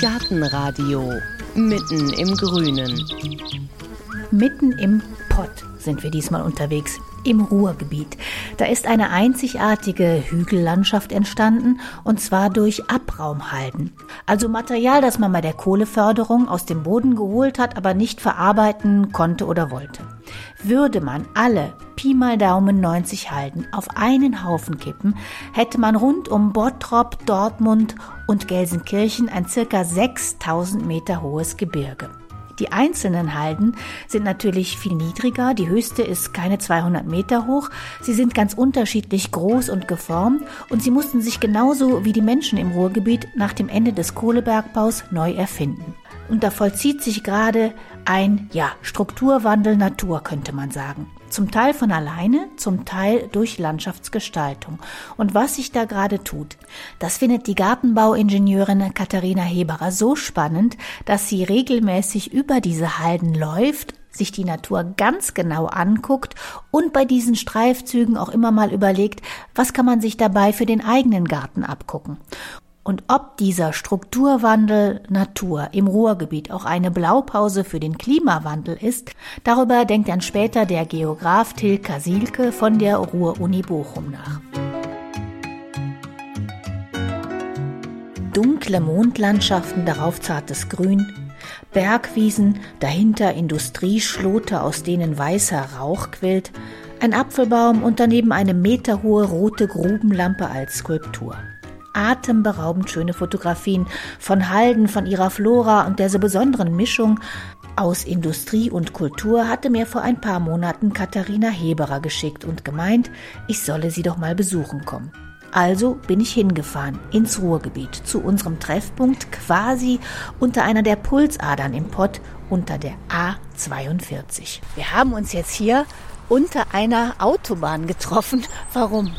Gartenradio mitten im Grünen. Mitten im Pott sind wir diesmal unterwegs im Ruhrgebiet. Da ist eine einzigartige Hügellandschaft entstanden, und zwar durch Abraumhalden. Also Material, das man bei der Kohleförderung aus dem Boden geholt hat, aber nicht verarbeiten konnte oder wollte. Würde man alle Pi mal Daumen 90 Halden auf einen Haufen kippen, hätte man rund um Bottrop, Dortmund und Gelsenkirchen ein circa 6000 Meter hohes Gebirge. Die einzelnen Halden sind natürlich viel niedriger. Die höchste ist keine 200 Meter hoch. Sie sind ganz unterschiedlich groß und geformt und sie mussten sich genauso wie die Menschen im Ruhrgebiet nach dem Ende des Kohlebergbaus neu erfinden. Und da vollzieht sich gerade ein, ja, Strukturwandel Natur, könnte man sagen. Zum Teil von alleine, zum Teil durch Landschaftsgestaltung. Und was sich da gerade tut, das findet die Gartenbauingenieurin Katharina Heberer so spannend, dass sie regelmäßig über diese Halden läuft, sich die Natur ganz genau anguckt und bei diesen Streifzügen auch immer mal überlegt, was kann man sich dabei für den eigenen Garten abgucken. Und ob dieser Strukturwandel Natur im Ruhrgebiet auch eine Blaupause für den Klimawandel ist, darüber denkt dann später der Geograf Till Kasilke von der Ruhr-Uni Bochum nach. Dunkle Mondlandschaften, darauf zartes Grün, Bergwiesen, dahinter Industrieschlote, aus denen weißer Rauch quillt, ein Apfelbaum und daneben eine meterhohe rote Grubenlampe als Skulptur atemberaubend schöne Fotografien von Halden, von ihrer Flora und der so besonderen Mischung aus Industrie und Kultur hatte mir vor ein paar Monaten Katharina Heberer geschickt und gemeint, ich solle sie doch mal besuchen kommen. Also bin ich hingefahren ins Ruhrgebiet zu unserem Treffpunkt quasi unter einer der Pulsadern im Pott unter der A42. Wir haben uns jetzt hier unter einer Autobahn getroffen. Warum?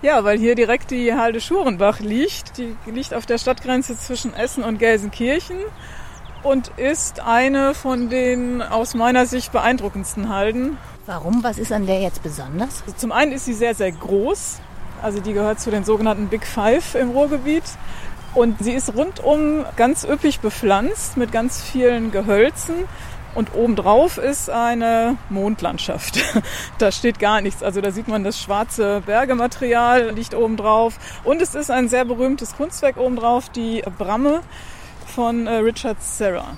Ja, weil hier direkt die Halde Schurenbach liegt. Die liegt auf der Stadtgrenze zwischen Essen und Gelsenkirchen und ist eine von den aus meiner Sicht beeindruckendsten Halden. Warum? Was ist an der jetzt besonders? Also zum einen ist sie sehr, sehr groß. Also die gehört zu den sogenannten Big Five im Ruhrgebiet. Und sie ist rundum ganz üppig bepflanzt mit ganz vielen Gehölzen. Und obendrauf ist eine Mondlandschaft. da steht gar nichts. Also da sieht man das schwarze Bergematerial liegt obendrauf. Und es ist ein sehr berühmtes Kunstwerk obendrauf, die Bramme von äh, Richard Serra.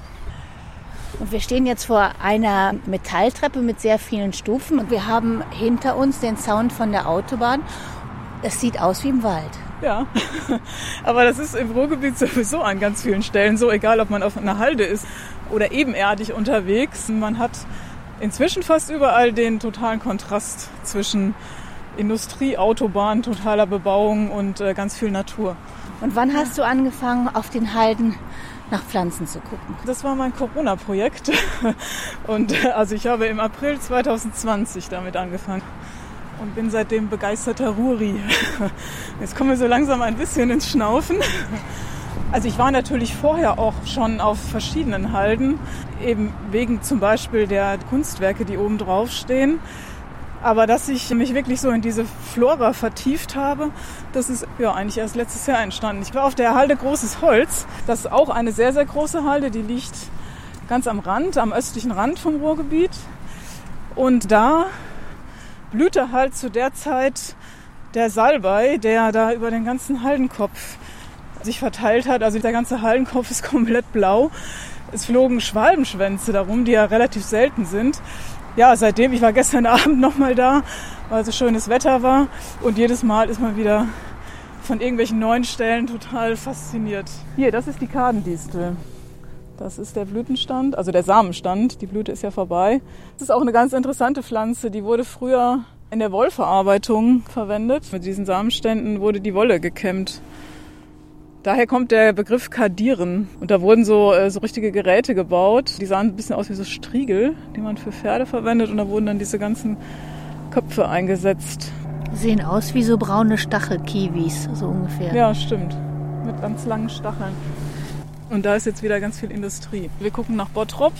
Und wir stehen jetzt vor einer Metalltreppe mit sehr vielen Stufen und wir haben hinter uns den Sound von der Autobahn. Es sieht aus wie im Wald. Ja, aber das ist im Ruhrgebiet sowieso an ganz vielen Stellen so, egal ob man auf einer Halde ist oder ebenerdig unterwegs. Man hat inzwischen fast überall den totalen Kontrast zwischen Industrie, Autobahn, totaler Bebauung und äh, ganz viel Natur. Und wann hast du angefangen, auf den Halden nach Pflanzen zu gucken? Das war mein Corona-Projekt. Und äh, also ich habe im April 2020 damit angefangen und bin seitdem begeisterter Ruri. Jetzt kommen wir so langsam ein bisschen ins Schnaufen. Also ich war natürlich vorher auch schon auf verschiedenen Halden, eben wegen zum Beispiel der Kunstwerke, die oben drauf stehen. Aber dass ich mich wirklich so in diese Flora vertieft habe, das ist ja eigentlich erst letztes Jahr entstanden. Ich war auf der Halde Großes Holz. Das ist auch eine sehr, sehr große Halde. Die liegt ganz am Rand, am östlichen Rand vom Ruhrgebiet. Und da blühte halt zu der Zeit der Salbei, der da über den ganzen Haldenkopf sich verteilt hat. Also der ganze Hallenkopf ist komplett blau. Es flogen Schwalbenschwänze darum, die ja relativ selten sind. Ja, seitdem, ich war gestern Abend nochmal da, weil so schönes Wetter war. Und jedes Mal ist man wieder von irgendwelchen neuen Stellen total fasziniert. Hier, das ist die Kadendistel. Das ist der Blütenstand, also der Samenstand. Die Blüte ist ja vorbei. Das ist auch eine ganz interessante Pflanze. Die wurde früher in der Wollverarbeitung verwendet. Mit diesen Samenständen wurde die Wolle gekämmt. Daher kommt der Begriff Kardieren. Und da wurden so, äh, so richtige Geräte gebaut. Die sahen ein bisschen aus wie so Striegel, die man für Pferde verwendet. Und da wurden dann diese ganzen Köpfe eingesetzt. Sehen aus wie so braune Stachelkiwis, so ungefähr. Ja, stimmt. Mit ganz langen Stacheln. Und da ist jetzt wieder ganz viel Industrie. Wir gucken nach Bottrop.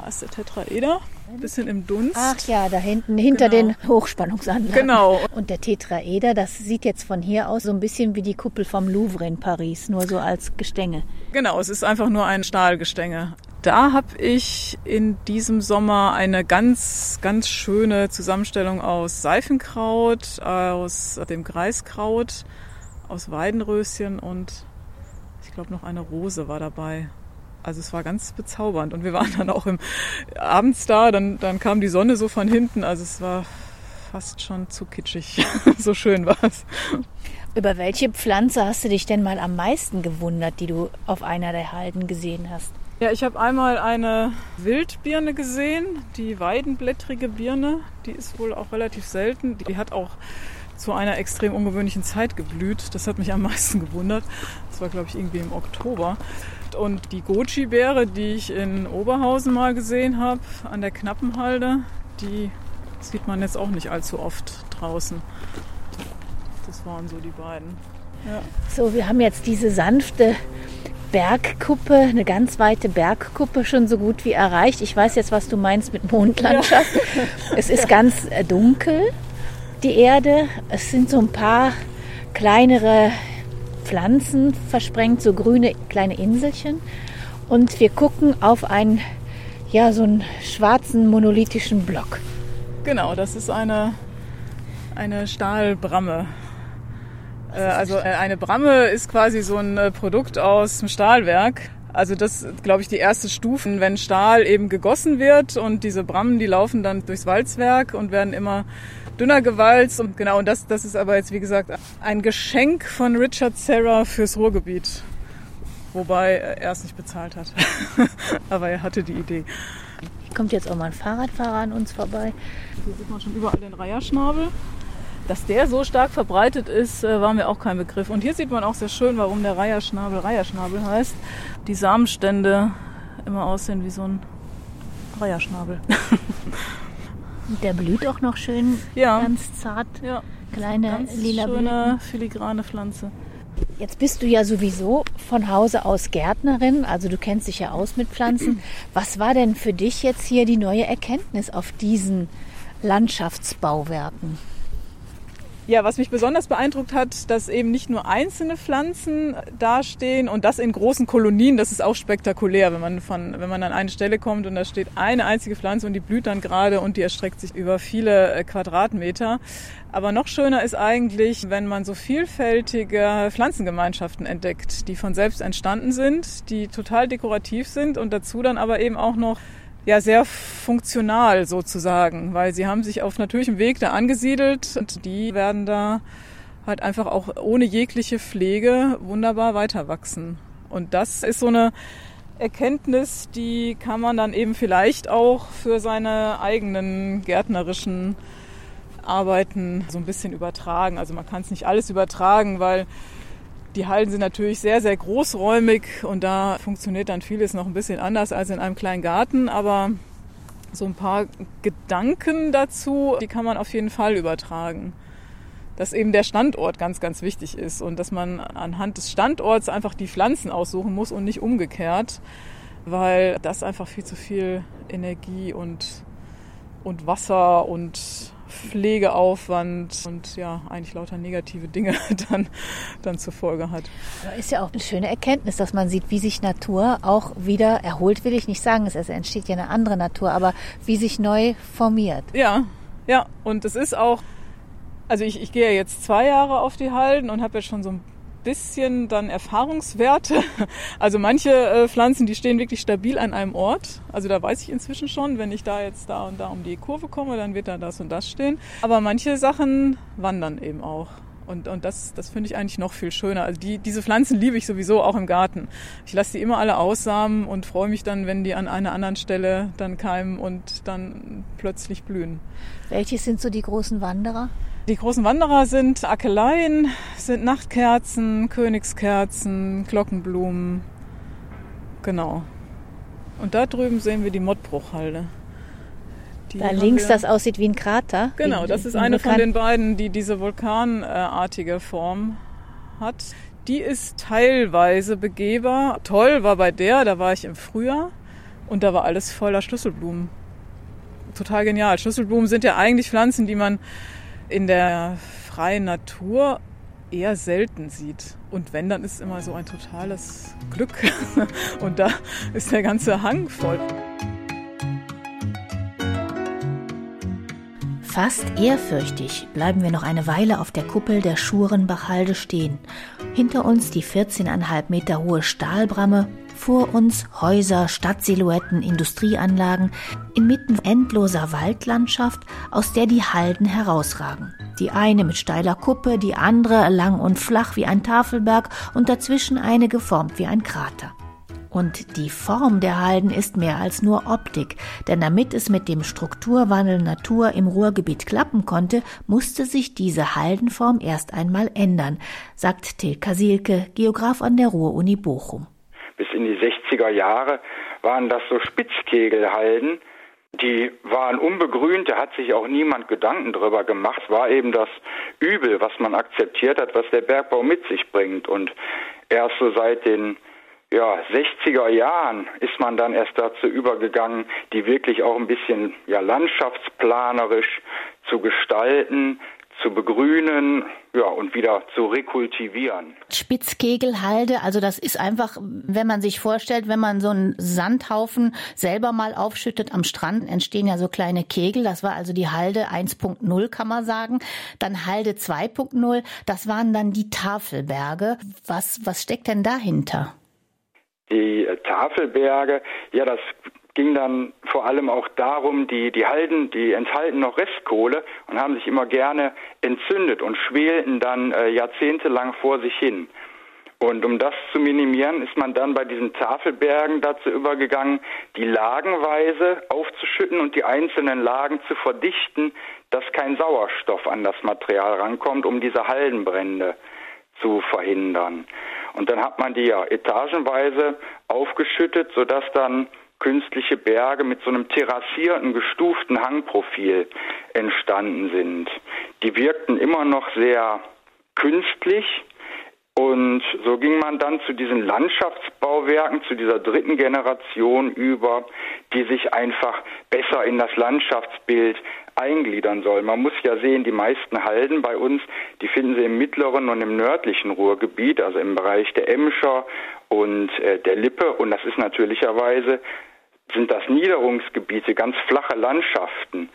Da ist der Tetraeder, ein bisschen im Dunst. Ach ja, da hinten, hinter Genau. den Hochspannungsanlagen. Genau. Und der Tetraeder, das sieht jetzt von hier aus so ein bisschen wie die Kuppel vom Louvre in Paris, nur so als Gestänge. Genau, es ist einfach nur ein Stahlgestänge. Da habe ich in diesem Sommer eine ganz, ganz schöne Zusammenstellung aus Seifenkraut, aus dem Greiskraut, aus Weidenröschen und ich glaube noch eine Rose war dabei. Also es war ganz bezaubernd und wir waren dann auch im abends da, dann, dann kam die Sonne so von hinten, also es war fast schon zu kitschig. so schön war es. Über welche Pflanze hast du dich denn mal am meisten gewundert, die du auf einer der Halden gesehen hast? Ja, ich habe einmal eine Wildbirne gesehen, die weidenblättrige Birne. Die ist wohl auch relativ selten. Die hat auch zu einer extrem ungewöhnlichen Zeit geblüht. Das hat mich am meisten gewundert. Das war, glaube ich, irgendwie im Oktober. Und die Goji-Beere, die ich in Oberhausen mal gesehen habe, an der Knappenhalde, die sieht man jetzt auch nicht allzu oft draußen. Das waren so die beiden. Ja. So, wir haben jetzt diese sanfte Bergkuppe, eine ganz weite Bergkuppe schon so gut wie erreicht. Ich weiß jetzt, was du meinst mit Mondlandschaft. Es ist ganz äh, dunkel, die Erde. Es sind so ein paar kleinere Pflanzen versprengt, so grüne kleine Inselchen. Und wir gucken auf einen, ja, so einen schwarzen monolithischen Block. Genau, das ist eine, eine Stahlbramme. Äh, Also äh, eine Bramme ist quasi so ein äh, Produkt aus dem Stahlwerk. Also das glaube ich, die erste Stufe, wenn Stahl eben gegossen wird und diese Brammen, die laufen dann durchs Walzwerk und werden immer dünner gewalzt. Und genau, und das, das ist aber jetzt, wie gesagt, ein Geschenk von Richard Serra fürs Ruhrgebiet. Wobei er es nicht bezahlt hat. aber er hatte die Idee. Hier kommt jetzt auch mal ein Fahrradfahrer an uns vorbei. Hier sieht man schon überall den Reiherschnabel. Dass der so stark verbreitet ist, äh, war mir auch kein Begriff. Und hier sieht man auch sehr schön, warum der Reiherschnabel Reiherschnabel heißt. Die Samenstände immer aussehen wie so ein Reiherschnabel. Der blüht auch noch schön, Ja. ganz zart, Ja, kleine ganz lila Blüten. schöne filigrane Pflanze. Jetzt bist du ja sowieso von Hause aus Gärtnerin, also du kennst dich ja aus mit Pflanzen. Was war denn für dich jetzt hier die neue Erkenntnis auf diesen Landschaftsbauwerken? Ja, was mich besonders beeindruckt hat, dass eben nicht nur einzelne Pflanzen dastehen und das in großen Kolonien, das ist auch spektakulär, wenn man von, wenn man an eine Stelle kommt und da steht eine einzige Pflanze und die blüht dann gerade und die erstreckt sich über viele äh, Quadratmeter. Aber noch schöner ist eigentlich, wenn man so vielfältige Pflanzengemeinschaften entdeckt, die von selbst entstanden sind, die total dekorativ sind und dazu dann aber eben auch noch ja sehr funktional sozusagen, weil sie haben sich auf natürlichem Weg da angesiedelt und die werden da halt einfach auch ohne jegliche Pflege wunderbar weiter wachsen. Und das ist so eine Erkenntnis, die kann man dann eben vielleicht auch für seine eigenen gärtnerischen Arbeiten so ein bisschen übertragen. Also man kann es nicht alles übertragen, weil die Hallen sind natürlich sehr, sehr großräumig und da funktioniert dann vieles noch ein bisschen anders als in einem kleinen Garten, aber so ein paar Gedanken dazu, die kann man auf jeden Fall übertragen. Dass eben der Standort ganz, ganz wichtig ist und dass man anhand des Standorts einfach die Pflanzen aussuchen muss und nicht umgekehrt, weil das einfach viel zu viel Energie und, und Wasser und Pflegeaufwand und ja, eigentlich lauter negative Dinge dann, dann zur Folge hat. Ist ja auch eine schöne Erkenntnis, dass man sieht, wie sich Natur auch wieder erholt, will ich nicht sagen, es entsteht ja eine andere Natur, aber wie sich neu formiert. Ja, ja, und es ist auch, also ich, ich gehe ja jetzt zwei Jahre auf die Halden und habe jetzt schon so ein bisschen dann Erfahrungswerte. Also manche äh, Pflanzen, die stehen wirklich stabil an einem Ort. Also da weiß ich inzwischen schon, wenn ich da jetzt da und da um die Kurve komme, dann wird da das und das stehen. Aber manche Sachen wandern eben auch. Und, und das, das finde ich eigentlich noch viel schöner. Also die, diese Pflanzen liebe ich sowieso auch im Garten. Ich lasse die immer alle aussamen und freue mich dann, wenn die an einer anderen Stelle dann keimen und dann plötzlich blühen. Welches sind so die großen Wanderer? Die großen Wanderer sind Akeleien, sind Nachtkerzen, Königskerzen, Glockenblumen. Genau. Und da drüben sehen wir die Mottbruchhalde. Die Da links, das aussieht wie ein Krater. Genau, das ist eine von den beiden, die diese vulkanartige Form hat. Die ist teilweise begehbar. Toll war bei der, da war ich im Frühjahr Und da war alles voller Schlüsselblumen. Total genial. Schlüsselblumen sind ja eigentlich Pflanzen, die man in der freien Natur eher selten sieht. Und wenn, dann ist immer so ein totales Glück. Und da ist der ganze Hang voll. Fast ehrfürchtig bleiben wir noch eine Weile auf der Kuppel der Schurenbachhalde stehen. Hinter uns die 14,5 Meter hohe Stahlbramme, vor uns Häuser, Stadtsilhouetten, Industrieanlagen, inmitten endloser Waldlandschaft, aus der die Halden herausragen. Die eine mit steiler Kuppe, die andere lang und flach wie ein Tafelberg und dazwischen eine geformt wie ein Krater. Und die Form der Halden ist mehr als nur Optik, denn damit es mit dem Strukturwandel Natur im Ruhrgebiet klappen konnte, musste sich diese Haldenform erst einmal ändern, sagt Till Kasilke, Geograf an der Ruhr-Uni Bochum. Bis in die 60er Jahre waren das so Spitzkegelhalden, die waren unbegrünt, da hat sich auch niemand Gedanken drüber gemacht. War eben das Übel, was man akzeptiert hat, was der Bergbau mit sich bringt. Und erst so seit den ja, 60er Jahren ist man dann erst dazu übergegangen, die wirklich auch ein bisschen ja, landschaftsplanerisch zu gestalten, zu begrünen ja, und wieder zu rekultivieren. Spitzkegelhalde, also das ist einfach, wenn man sich vorstellt, wenn man so einen Sandhaufen selber mal aufschüttet am Strand, entstehen ja so kleine Kegel. Das war also die Halde 1.0, kann man sagen. Dann Halde 2.0, das waren dann die Tafelberge. Was, was steckt denn dahinter? Die Tafelberge, ja, das ging dann vor allem auch darum, die, die Halden, die enthalten noch Restkohle und haben sich immer gerne entzündet und schwelten dann äh, jahrzehntelang vor sich hin. Und um das zu minimieren, ist man dann bei diesen Tafelbergen dazu übergegangen, die lagenweise aufzuschütten und die einzelnen Lagen zu verdichten, dass kein Sauerstoff an das Material rankommt, um diese Haldenbrände zu verhindern. Und dann hat man die ja etagenweise aufgeschüttet, sodass dann künstliche Berge mit so einem terrassierten, gestuften Hangprofil entstanden sind. Die wirkten immer noch sehr künstlich, und so ging man dann zu diesen Landschaftsbauwerken, zu dieser dritten Generation über, die sich einfach besser in das Landschaftsbild eingliedern soll. Man muss ja sehen, die meisten Halden bei uns, die finden Sie im mittleren und im nördlichen Ruhrgebiet, also im Bereich der Emscher und äh, der Lippe. Und das ist natürlicherweise sind das Niederungsgebiete, ganz flache Landschaften,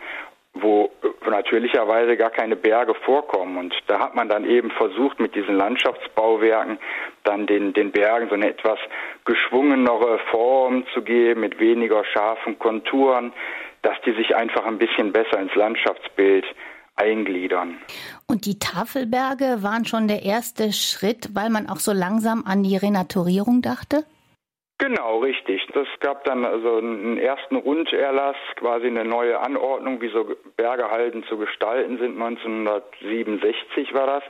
wo natürlicherweise gar keine Berge vorkommen. Und da hat man dann eben versucht, mit diesen Landschaftsbauwerken dann den, den Bergen so eine etwas geschwungenere Form zu geben, mit weniger scharfen Konturen, dass die sich einfach ein bisschen besser ins Landschaftsbild eingliedern. Und die Tafelberge waren schon der erste Schritt, weil man auch so langsam an die Renaturierung dachte? Genau, richtig. Das gab dann also einen ersten Runderlass, quasi eine neue Anordnung, wie so Bergehalden zu gestalten sind. 1967 war das.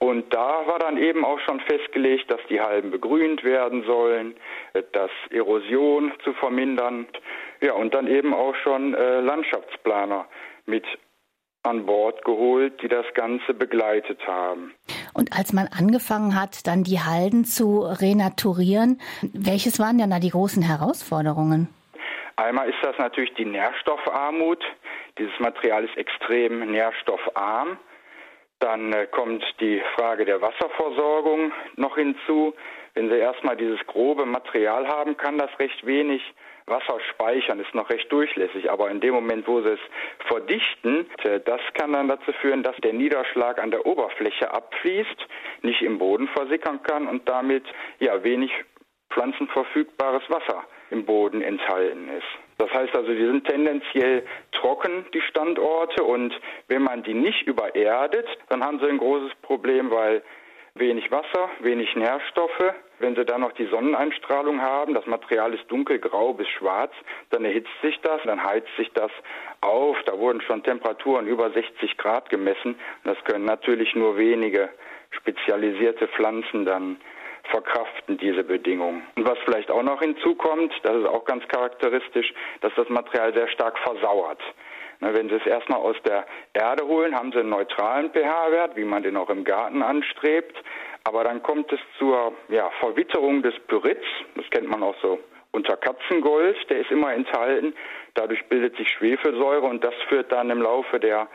Und da war dann eben auch schon festgelegt, dass die Halden begrünt werden sollen, dass Erosion zu vermindern. Ja, und dann eben auch schon äh, Landschaftsplaner mit an Bord geholt, die das Ganze begleitet haben. Und als man angefangen hat, dann die Halden zu renaturieren, welches waren denn da die großen Herausforderungen? Einmal ist das natürlich die Nährstoffarmut. Dieses Material ist extrem nährstoffarm. Dann äh, kommt die Frage der Wasserversorgung noch hinzu. Wenn Sie erstmal dieses grobe Material haben, kann das recht wenig Wasser speichern, ist noch recht durchlässig. Aber in dem Moment, wo Sie es verdichten, das kann dann dazu führen, dass der Niederschlag an der Oberfläche abfließt, nicht im Boden versickern kann und damit ja wenig pflanzenverfügbares Wasser im Boden enthalten ist. Das heißt also, die sind tendenziell trocken, die Standorte, und wenn man die nicht übererdet, dann haben sie ein großes Problem, weil wenig Wasser, wenig Nährstoffe. Wenn Sie dann noch die Sonneneinstrahlung haben, das Material ist dunkelgrau bis schwarz, dann erhitzt sich das, dann heizt sich das auf. Da wurden schon Temperaturen über 60 Grad gemessen. Das können natürlich nur wenige spezialisierte Pflanzen dann verkraften diese Bedingungen. Und was vielleicht auch noch hinzukommt, das ist auch ganz charakteristisch, dass das Material sehr stark versauert. Wenn Sie es erstmal aus der Erde holen, haben Sie einen neutralen pH-Wert, wie man den auch im Garten anstrebt. Aber dann kommt es zur ja, Verwitterung des Pyrits. Das kennt man auch so unter Katzengold, der ist immer enthalten. Dadurch bildet sich Schwefelsäure und das führt dann im Laufe der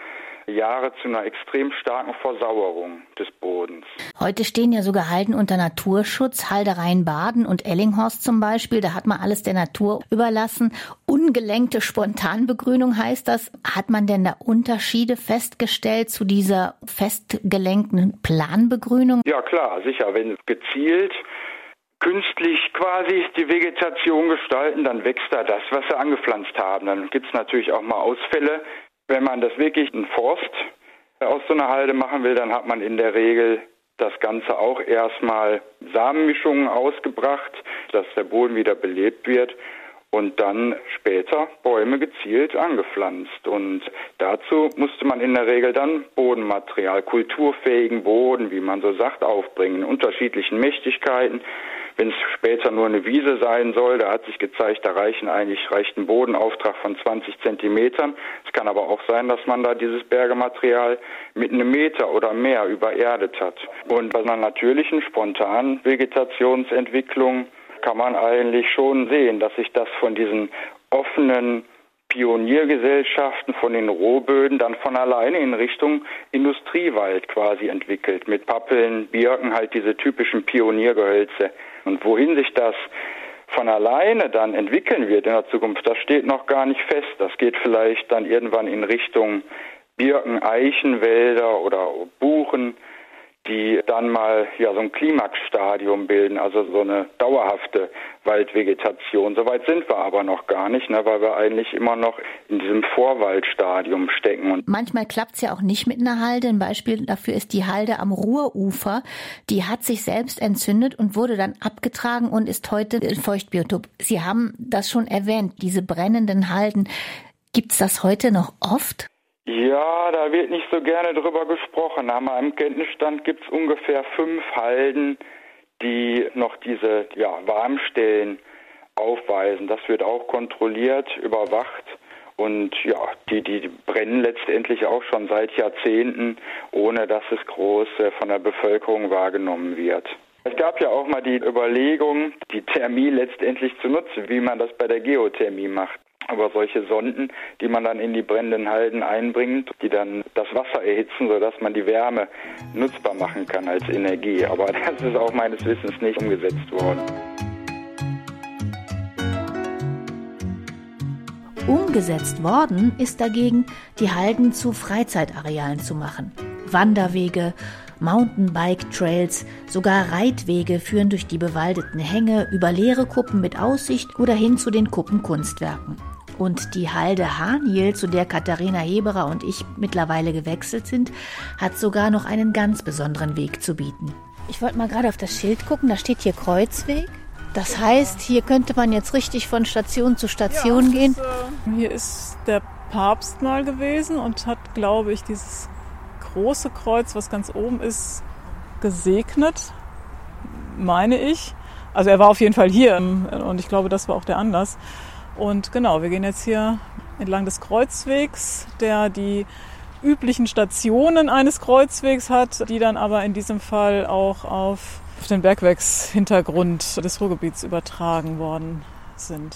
Jahre zu einer extrem starken Versauerung des Bodens. Heute stehen ja sogar Halden unter Naturschutz, Haldereien Baden und Ellinghorst zum Beispiel. Da hat man alles der Natur überlassen. Ungelenkte Spontanbegrünung heißt das. Hat man denn da Unterschiede festgestellt zu dieser festgelenkten Planbegrünung? Ja klar, sicher. Wenn gezielt künstlich quasi die Vegetation gestalten, dann wächst da das, was sie angepflanzt haben. Dann gibt es natürlich auch mal Ausfälle, wenn man das wirklich ein Forst aus so einer Halde machen will, dann hat man in der Regel das Ganze auch erstmal Samenmischungen ausgebracht, dass der Boden wieder belebt wird und dann später Bäume gezielt angepflanzt. Und dazu musste man in der Regel dann Bodenmaterial, kulturfähigen Boden, wie man so sagt, aufbringen, in unterschiedlichen Mächtigkeiten. Wenn es später nur eine Wiese sein soll, da hat sich gezeigt, da reichen eigentlich reicht ein Bodenauftrag von 20 Zentimetern. Es kann aber auch sein, dass man da dieses Bergematerial mit einem Meter oder mehr übererdet hat. Und bei einer natürlichen, spontanen Vegetationsentwicklung kann man eigentlich schon sehen, dass sich das von diesen offenen Pioniergesellschaften von den Rohböden dann von alleine in Richtung Industriewald quasi entwickelt. Mit Pappeln, Birken, halt diese typischen Pioniergehölze. Und wohin sich das von alleine dann entwickeln wird in der Zukunft, das steht noch gar nicht fest. Das geht vielleicht dann irgendwann in Richtung Birken, Eichenwälder oder Buchen die dann mal ja so ein Klimaxstadium bilden, also so eine dauerhafte Waldvegetation. Soweit sind wir aber noch gar nicht, ne, weil wir eigentlich immer noch in diesem Vorwaldstadium stecken. Und Manchmal klappt es ja auch nicht mit einer Halde. Ein Beispiel dafür ist die Halde am Ruhrufer. Die hat sich selbst entzündet und wurde dann abgetragen und ist heute ein Feuchtbiotop. Sie haben das schon erwähnt, diese brennenden Halden. Gibt es das heute noch oft? Ja, da wird nicht so gerne drüber gesprochen. Nach meinem Kenntnisstand gibt es ungefähr fünf Halden, die noch diese ja, Warmstellen aufweisen. Das wird auch kontrolliert, überwacht. Und ja, die, die brennen letztendlich auch schon seit Jahrzehnten, ohne dass es groß äh, von der Bevölkerung wahrgenommen wird. Es gab ja auch mal die Überlegung, die Thermie letztendlich zu nutzen, wie man das bei der Geothermie macht. Aber solche Sonden, die man dann in die brennenden Halden einbringt, die dann das Wasser erhitzen, sodass man die Wärme nutzbar machen kann als Energie. Aber das ist auch meines Wissens nicht umgesetzt worden. Umgesetzt worden ist dagegen, die Halden zu Freizeitarealen zu machen. Wanderwege, Mountainbike-Trails, sogar Reitwege führen durch die bewaldeten Hänge über leere Kuppen mit Aussicht oder hin zu den Kuppenkunstwerken. Und die Halde Haniel, zu der Katharina Heberer und ich mittlerweile gewechselt sind, hat sogar noch einen ganz besonderen Weg zu bieten. Ich wollte mal gerade auf das Schild gucken, da steht hier Kreuzweg. Das heißt, hier könnte man jetzt richtig von Station zu Station ja, gehen. Ist, äh, hier ist der Papst mal gewesen und hat, glaube ich, dieses große Kreuz, was ganz oben ist, gesegnet, meine ich. Also er war auf jeden Fall hier und ich glaube, das war auch der Anlass. Und genau, wir gehen jetzt hier entlang des Kreuzwegs, der die üblichen Stationen eines Kreuzwegs hat, die dann aber in diesem Fall auch auf den Bergwerkshintergrund des Ruhrgebiets übertragen worden sind.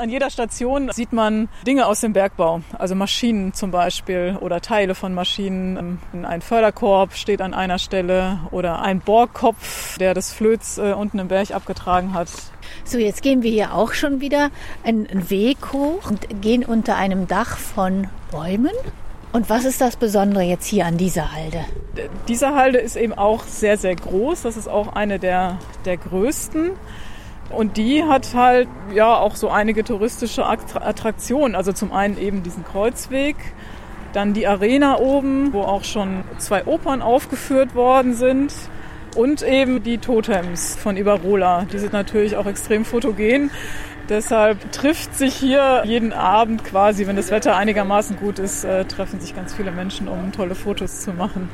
An jeder Station sieht man Dinge aus dem Bergbau, also Maschinen zum Beispiel oder Teile von Maschinen. Ein Förderkorb steht an einer Stelle oder ein Bohrkopf, der das Flöz äh, unten im Berg abgetragen hat. So, jetzt gehen wir hier auch schon wieder einen Weg hoch und gehen unter einem Dach von Bäumen. Und was ist das Besondere jetzt hier an dieser Halde? Diese Halde ist eben auch sehr, sehr groß. Das ist auch eine der, der größten. Und die hat halt ja auch so einige touristische Attraktionen. Also zum einen eben diesen Kreuzweg, dann die Arena oben, wo auch schon zwei Opern aufgeführt worden sind. Und eben die Totems von Ibarola. Die sind natürlich auch extrem fotogen. Deshalb trifft sich hier jeden Abend quasi, wenn das Wetter einigermaßen gut ist, äh, treffen sich ganz viele Menschen, um tolle Fotos zu machen.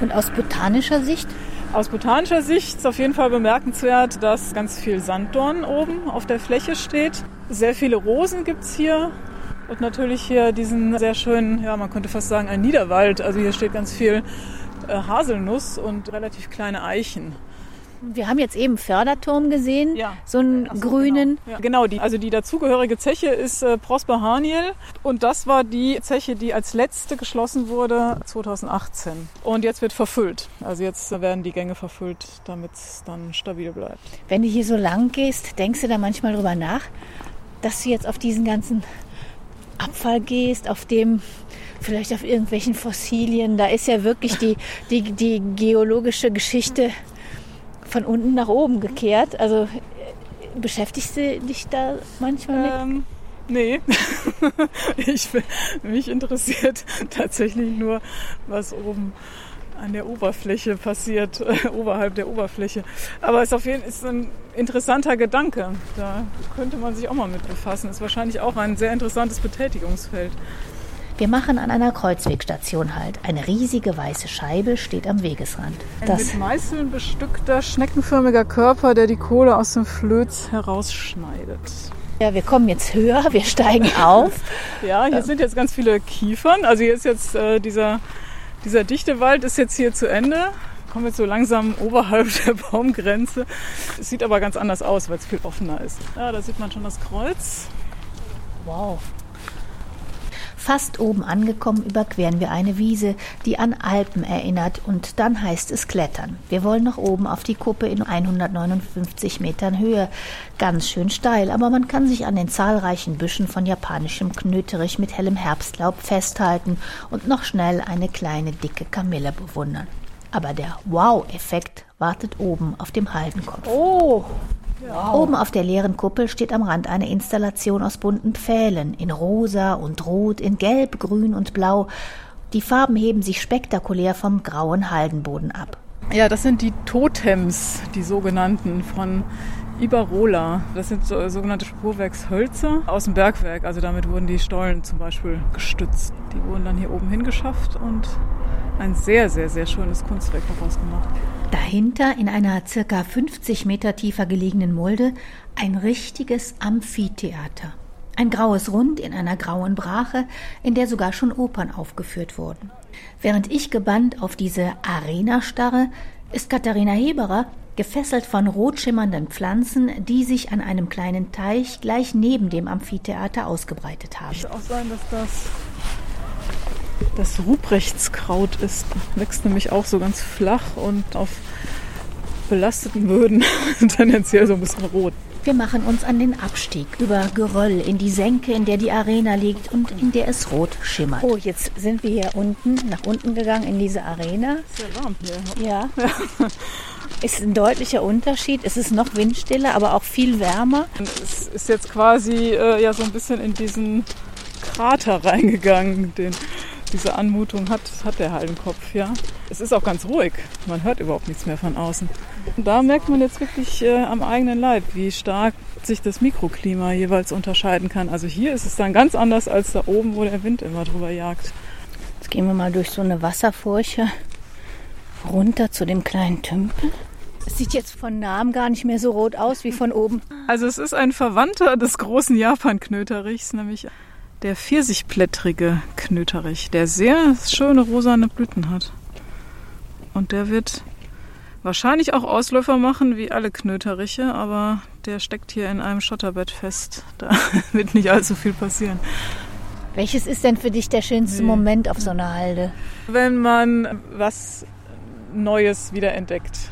Und aus botanischer Sicht? Aus botanischer Sicht ist auf jeden Fall bemerkenswert, dass ganz viel Sanddorn oben auf der Fläche steht. Sehr viele Rosen gibt es hier. Und natürlich hier diesen sehr schönen, ja, man könnte fast sagen, ein Niederwald. Also hier steht ganz viel äh, Haselnuss und relativ kleine Eichen. Wir haben jetzt eben Förderturm gesehen, ja. so einen so, grünen. Genau, ja. genau die, also die dazugehörige Zeche ist äh, Prosper Haniel und das war die Zeche, die als letzte geschlossen wurde 2018 und jetzt wird verfüllt. Also jetzt werden die Gänge verfüllt, damit es dann stabil bleibt. Wenn du hier so lang gehst, denkst du da manchmal drüber nach, dass du jetzt auf diesen ganzen Abfall gehst, auf dem vielleicht auf irgendwelchen Fossilien. Da ist ja wirklich die, die, die geologische Geschichte von unten nach oben gekehrt. Also beschäftigst du dich da manchmal mit? Ähm, nee. ich, mich interessiert tatsächlich nur, was oben an der Oberfläche passiert, oberhalb der Oberfläche. Aber es ist auf jeden Fall ein interessanter Gedanke. Da könnte man sich auch mal mit befassen. Ist wahrscheinlich auch ein sehr interessantes Betätigungsfeld. Wir machen an einer Kreuzwegstation halt. Eine riesige weiße Scheibe steht am Wegesrand. Ein mit Meißeln bestückter, schneckenförmiger Körper, der die Kohle aus dem Flöz herausschneidet. Ja, wir kommen jetzt höher, wir steigen auf. ja, hier sind jetzt ganz viele Kiefern. Also hier ist jetzt äh, dieser, dieser dichte Wald ist jetzt hier zu Ende. Kommen jetzt so langsam oberhalb der Baumgrenze. Es sieht aber ganz anders aus, weil es viel offener ist. Ja, da sieht man schon das Kreuz. Wow. Fast oben angekommen überqueren wir eine Wiese, die an Alpen erinnert und dann heißt es klettern. Wir wollen nach oben auf die Kuppe in 159 Metern Höhe. Ganz schön steil, aber man kann sich an den zahlreichen Büschen von japanischem Knöterich mit hellem Herbstlaub festhalten und noch schnell eine kleine dicke Kamille bewundern. Aber der Wow-Effekt wartet oben auf dem Haldenkopf. Oh, Wow. Oben auf der leeren Kuppel steht am Rand eine Installation aus bunten Pfählen, in rosa und rot, in gelb, grün und blau. Die Farben heben sich spektakulär vom grauen Haldenboden ab. Ja, das sind die Totems, die sogenannten von Ibarola. Das sind so, sogenannte Spurwerkshölzer aus dem Bergwerk. Also damit wurden die Stollen zum Beispiel gestützt. Die wurden dann hier oben hingeschafft und ein sehr, sehr, sehr schönes Kunstwerk daraus gemacht. Dahinter in einer circa 50 Meter tiefer gelegenen Mulde ein richtiges Amphitheater. Ein graues Rund in einer grauen Brache, in der sogar schon Opern aufgeführt wurden. Während ich gebannt auf diese Arena starre, ist Katharina Heberer gefesselt von rot schimmernden Pflanzen, die sich an einem kleinen Teich gleich neben dem Amphitheater ausgebreitet haben. Kann auch sein, dass das das Ruprechtskraut ist. Wächst nämlich auch so ganz flach und auf belasteten Böden tendenziell so ein bisschen rot. Wir machen uns an den Abstieg über Geröll in die Senke, in der die Arena liegt und in der es rot schimmert. Oh, jetzt sind wir hier unten, nach unten gegangen in diese Arena. Sehr warm hier. Ja. Ist ein deutlicher Unterschied. Es ist noch windstiller, aber auch viel wärmer. Es ist jetzt quasi äh, ja so ein bisschen in diesen Krater reingegangen, den diese Anmutung hat, hat der Hallenkopf, ja. Es ist auch ganz ruhig. Man hört überhaupt nichts mehr von außen. Und da merkt man jetzt wirklich äh, am eigenen Leib, wie stark sich das Mikroklima jeweils unterscheiden kann. Also hier ist es dann ganz anders als da oben, wo der Wind immer drüber jagt. Jetzt gehen wir mal durch so eine Wasserfurche runter zu dem kleinen Tümpel. Es sieht jetzt von Namen gar nicht mehr so rot aus wie von oben. Also es ist ein Verwandter des großen Japan-Knöterichs, nämlich der pfirsichblättrige Knöterich, der sehr schöne rosane Blüten hat. Und der wird wahrscheinlich auch Ausläufer machen wie alle Knöteriche, aber der steckt hier in einem Schotterbett fest. Da wird nicht allzu viel passieren. Welches ist denn für dich der schönste. Moment auf so einer Halde? Wenn man was Neues wiederentdeckt.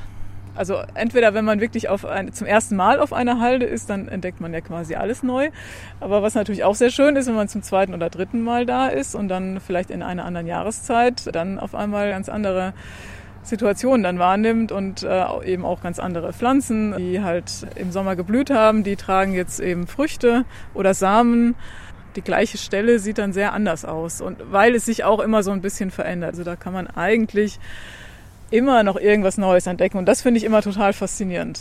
Also entweder wenn man wirklich auf ein, zum ersten Mal auf einer Halde ist, dann entdeckt man ja quasi alles neu. Aber was natürlich auch sehr schön ist, wenn man zum zweiten oder dritten Mal da ist und dann vielleicht in einer anderen Jahreszeit dann auf einmal ganz andere Situationen dann wahrnimmt und äh, eben auch ganz andere Pflanzen, die halt im Sommer geblüht haben, die tragen jetzt eben Früchte oder Samen. Die gleiche Stelle sieht dann sehr anders aus und weil es sich auch immer so ein bisschen verändert. Also da kann man eigentlich immer noch irgendwas Neues entdecken. Und das finde ich immer total faszinierend.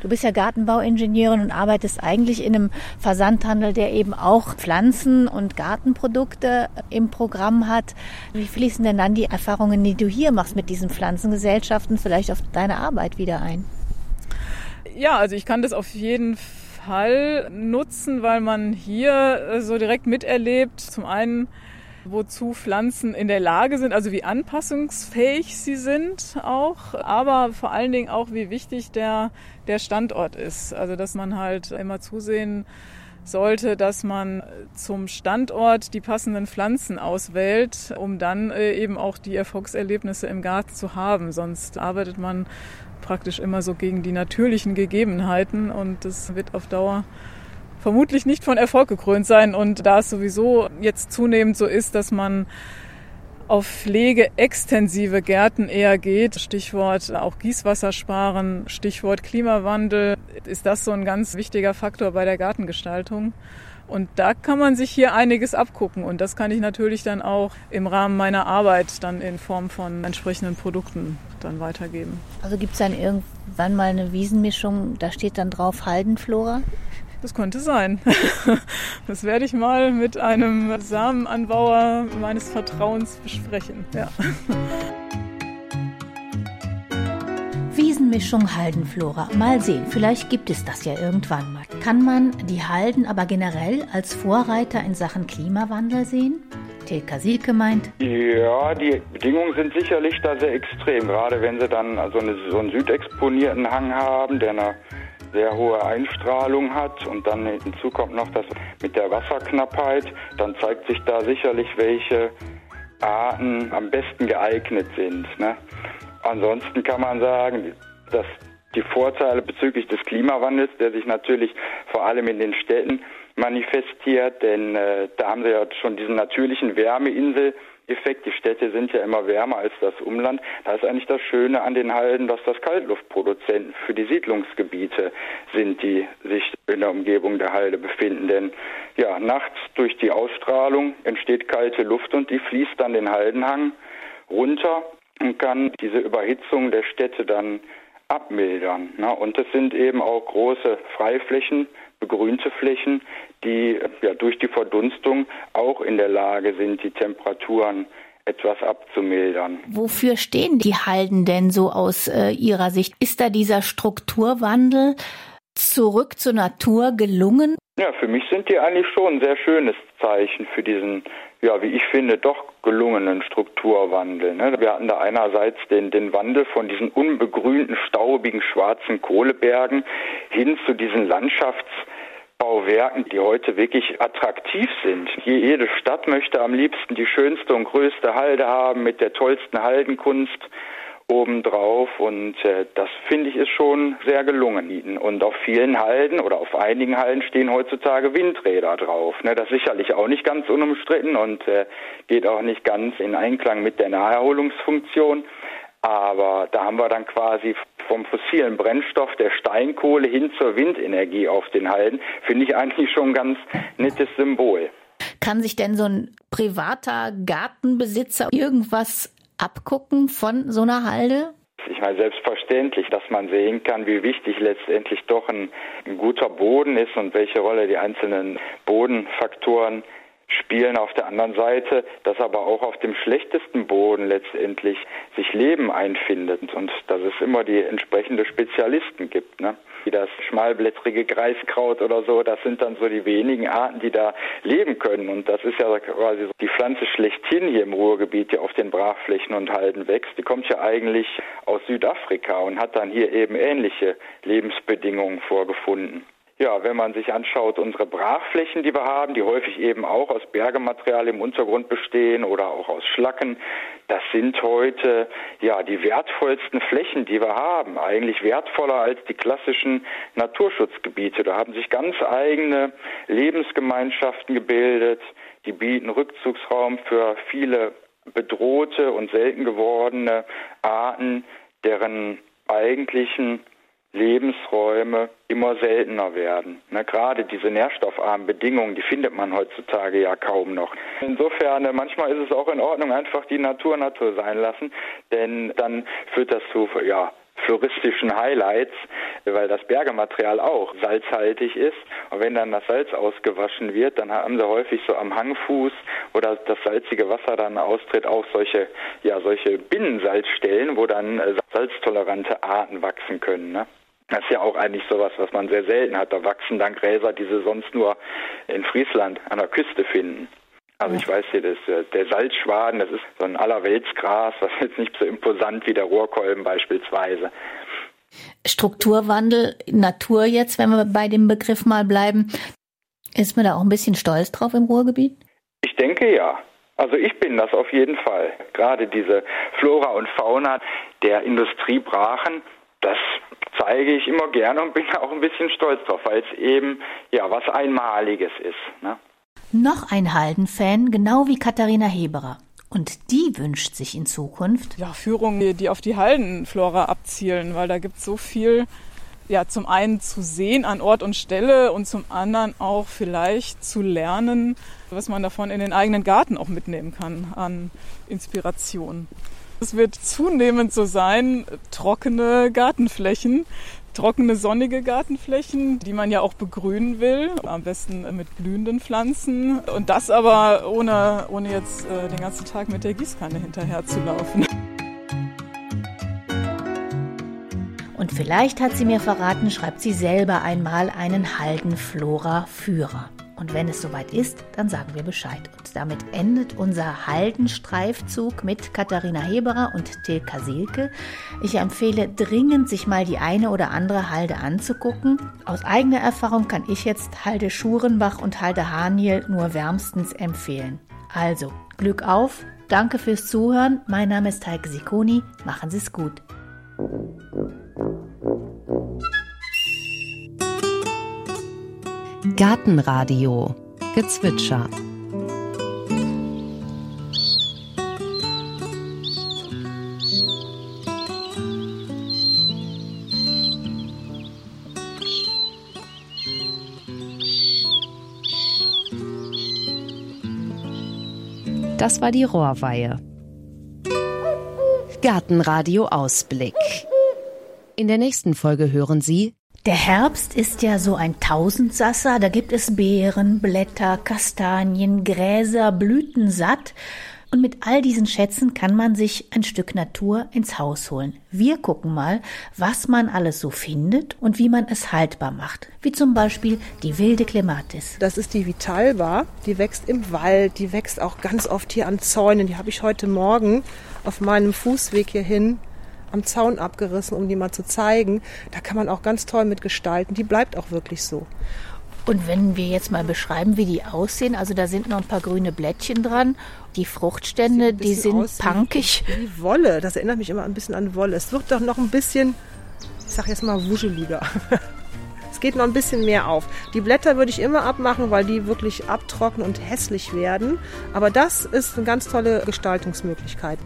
Du bist ja Gartenbauingenieurin und arbeitest eigentlich in einem Versandhandel, der eben auch Pflanzen und Gartenprodukte im Programm hat. Wie fließen denn dann die Erfahrungen, die du hier machst mit diesen Pflanzengesellschaften, vielleicht auf deine Arbeit wieder ein? Ja, also ich kann das auf jeden Fall nutzen, weil man hier so direkt miterlebt. Zum einen wozu Pflanzen in der Lage sind, also wie anpassungsfähig sie sind auch, aber vor allen Dingen auch, wie wichtig der, der Standort ist. Also dass man halt immer zusehen sollte, dass man zum Standort die passenden Pflanzen auswählt, um dann äh, eben auch die Erfolgserlebnisse im Garten zu haben. Sonst arbeitet man praktisch immer so gegen die natürlichen Gegebenheiten und das wird auf Dauer vermutlich nicht von Erfolg gekrönt sein. Und da es sowieso jetzt zunehmend so ist, dass man auf pflegeextensive Gärten eher geht, Stichwort auch Gießwasser sparen, Stichwort Klimawandel, ist das so ein ganz wichtiger Faktor bei der Gartengestaltung. Und da kann man sich hier einiges abgucken. Und das kann ich natürlich dann auch im Rahmen meiner Arbeit dann in Form von entsprechenden Produkten dann weitergeben. Also gibt es dann irgendwann mal eine Wiesenmischung, da steht dann drauf Haldenflora? Das könnte sein. Das werde ich mal mit einem Samenanbauer meines Vertrauens besprechen. Ja. Wiesenmischung Haldenflora. Mal sehen, vielleicht gibt es das ja irgendwann mal. Kann man die Halden aber generell als Vorreiter in Sachen Klimawandel sehen? Tilka Silke meint. Ja, die Bedingungen sind sicherlich da sehr extrem, gerade wenn sie dann also eine, so einen südexponierten Hang haben, der eine sehr hohe Einstrahlung hat und dann hinzu kommt noch das mit der Wasserknappheit, dann zeigt sich da sicherlich, welche Arten am besten geeignet sind. Ne? Ansonsten kann man sagen, dass die Vorteile bezüglich des Klimawandels, der sich natürlich vor allem in den Städten manifestiert, denn äh, da haben sie ja schon diesen natürlichen Wärmeinsel Effekt. Die Städte sind ja immer wärmer als das Umland. Da ist eigentlich das Schöne an den Halden, dass das Kaltluftproduzenten für die Siedlungsgebiete sind, die sich in der Umgebung der Halde befinden. Denn ja, nachts durch die Ausstrahlung entsteht kalte Luft und die fließt dann den Haldenhang runter und kann diese Überhitzung der Städte dann abmildern. Ne? Und es sind eben auch große Freiflächen, begrünte Flächen, die ja, durch die Verdunstung auch in der Lage sind, die Temperaturen etwas abzumildern. Wofür stehen die Halden denn so aus äh, Ihrer Sicht? Ist da dieser Strukturwandel zurück zur Natur gelungen? Ja, für mich sind die eigentlich schon ein sehr schönes Zeichen für diesen, ja, wie ich finde, doch gelungenen Strukturwandel. Ne? Wir hatten da einerseits den, den Wandel von diesen unbegrünten, staubigen, schwarzen Kohlebergen hin zu diesen Landschaftsbauwerken, die heute wirklich attraktiv sind. Jede Stadt möchte am liebsten die schönste und größte Halde haben mit der tollsten Haldenkunst obendrauf und äh, das finde ich ist schon sehr gelungen. Und auf vielen Halden oder auf einigen Halden stehen heutzutage Windräder drauf. Ne, das ist sicherlich auch nicht ganz unumstritten und äh, geht auch nicht ganz in Einklang mit der Naherholungsfunktion. Aber da haben wir dann quasi vom fossilen Brennstoff der Steinkohle hin zur Windenergie auf den Halden, finde ich eigentlich schon ein ganz nettes Symbol. Kann sich denn so ein privater Gartenbesitzer irgendwas abgucken von so einer Halde? Ich meine, selbstverständlich, dass man sehen kann, wie wichtig letztendlich doch ein, ein guter Boden ist und welche Rolle die einzelnen Bodenfaktoren spielen auf der anderen Seite, dass aber auch auf dem schlechtesten Boden letztendlich sich Leben einfindet und dass es immer die entsprechende Spezialisten gibt. Ne? Wie das schmalblättrige Greiskraut oder so, das sind dann so die wenigen Arten, die da leben können. Und das ist ja quasi so die Pflanze schlechthin hier im Ruhrgebiet, die auf den Brachflächen und Halden wächst. Die kommt ja eigentlich aus Südafrika und hat dann hier eben ähnliche Lebensbedingungen vorgefunden. Ja, wenn man sich anschaut, unsere Brachflächen, die wir haben, die häufig eben auch aus Bergematerial im Untergrund bestehen oder auch aus Schlacken, das sind heute ja die wertvollsten Flächen, die wir haben. Eigentlich wertvoller als die klassischen Naturschutzgebiete. Da haben sich ganz eigene Lebensgemeinschaften gebildet. Die bieten Rückzugsraum für viele bedrohte und selten gewordene Arten, deren eigentlichen Lebensräume immer seltener werden. Ne, gerade diese nährstoffarmen Bedingungen, die findet man heutzutage ja kaum noch. Insofern, äh, manchmal ist es auch in Ordnung, einfach die Natur Natur sein lassen, denn dann führt das zu ja, floristischen Highlights, weil das Bergematerial auch salzhaltig ist. Und wenn dann das Salz ausgewaschen wird, dann haben sie häufig so am Hangfuß, das, das salzige Wasser dann austritt, auch solche, ja, solche Binnensalzstellen, wo dann äh, salztolerante Arten wachsen können. Ne? Das ist ja auch eigentlich sowas, was man sehr selten hat. Da wachsen dann Gräser, die sie sonst nur in Friesland an der Küste finden. Also ich weiß hier, das, äh, der Salzschwaden, das ist so ein Allerweltsgras, was jetzt nicht so imposant wie der Rohrkolben beispielsweise. Strukturwandel, Natur jetzt, wenn wir bei dem Begriff mal bleiben, ist man da auch ein bisschen stolz drauf im Ruhrgebiet? Ich denke ja. Also ich bin das auf jeden Fall. Gerade diese Flora und Fauna der Industriebrachen, das zeige ich immer gerne und bin auch ein bisschen stolz drauf, weil es eben ja was Einmaliges ist. Ne? Noch ein Halden-Fan, genau wie Katharina Heberer. Und die wünscht sich in Zukunft ja Führungen, die auf die Haldenflora abzielen, weil da gibt es so viel ja zum einen zu sehen an Ort und Stelle und zum anderen auch vielleicht zu lernen, was man davon in den eigenen Garten auch mitnehmen kann an Inspiration. Es wird zunehmend so sein, trockene Gartenflächen, trockene sonnige Gartenflächen, die man ja auch begrünen will, am besten mit blühenden Pflanzen und das aber ohne, ohne jetzt äh, den ganzen Tag mit der Gießkanne hinterher zu laufen. Und vielleicht hat sie mir verraten, schreibt sie selber einmal einen Haldenflora-Führer. Und wenn es soweit ist, dann sagen wir Bescheid. Und damit endet unser Haldenstreifzug mit Katharina Heberer und Till Kasilke. Ich empfehle dringend, sich mal die eine oder andere Halde anzugucken. Aus eigener Erfahrung kann ich jetzt Halde Schurenbach und Halde Haniel nur wärmstens empfehlen. Also, Glück auf, danke fürs Zuhören. Mein Name ist Heike Sikoni. Machen Sie es gut. Gartenradio Gezwitscher Das war die Rohrweihe. Gartenradio Ausblick. In der nächsten Folge hören Sie der Herbst ist ja so ein Tausendsasser, da gibt es Beeren, Blätter, Kastanien, Gräser, Blüten satt. Und mit all diesen Schätzen kann man sich ein Stück Natur ins Haus holen. Wir gucken mal, was man alles so findet und wie man es haltbar macht. Wie zum Beispiel die wilde Clematis. Das ist die Vitalba. Die wächst im Wald. Die wächst auch ganz oft hier an Zäunen. Die habe ich heute Morgen auf meinem Fußweg hierhin am Zaun abgerissen, um die mal zu zeigen. Da kann man auch ganz toll mit gestalten. Die bleibt auch wirklich so. Und wenn wir jetzt mal beschreiben, wie die aussehen, also da sind noch ein paar grüne Blättchen dran. Die Fruchtstände, die sind punkig. Wie, Wolle, das erinnert mich immer ein bisschen an Wolle. Es wird doch noch ein bisschen, ich sag jetzt mal, wuscheliger. es geht noch ein bisschen mehr auf. Die Blätter würde ich immer abmachen, weil die wirklich abtrocknen und hässlich werden. Aber das ist eine ganz tolle Gestaltungsmöglichkeit.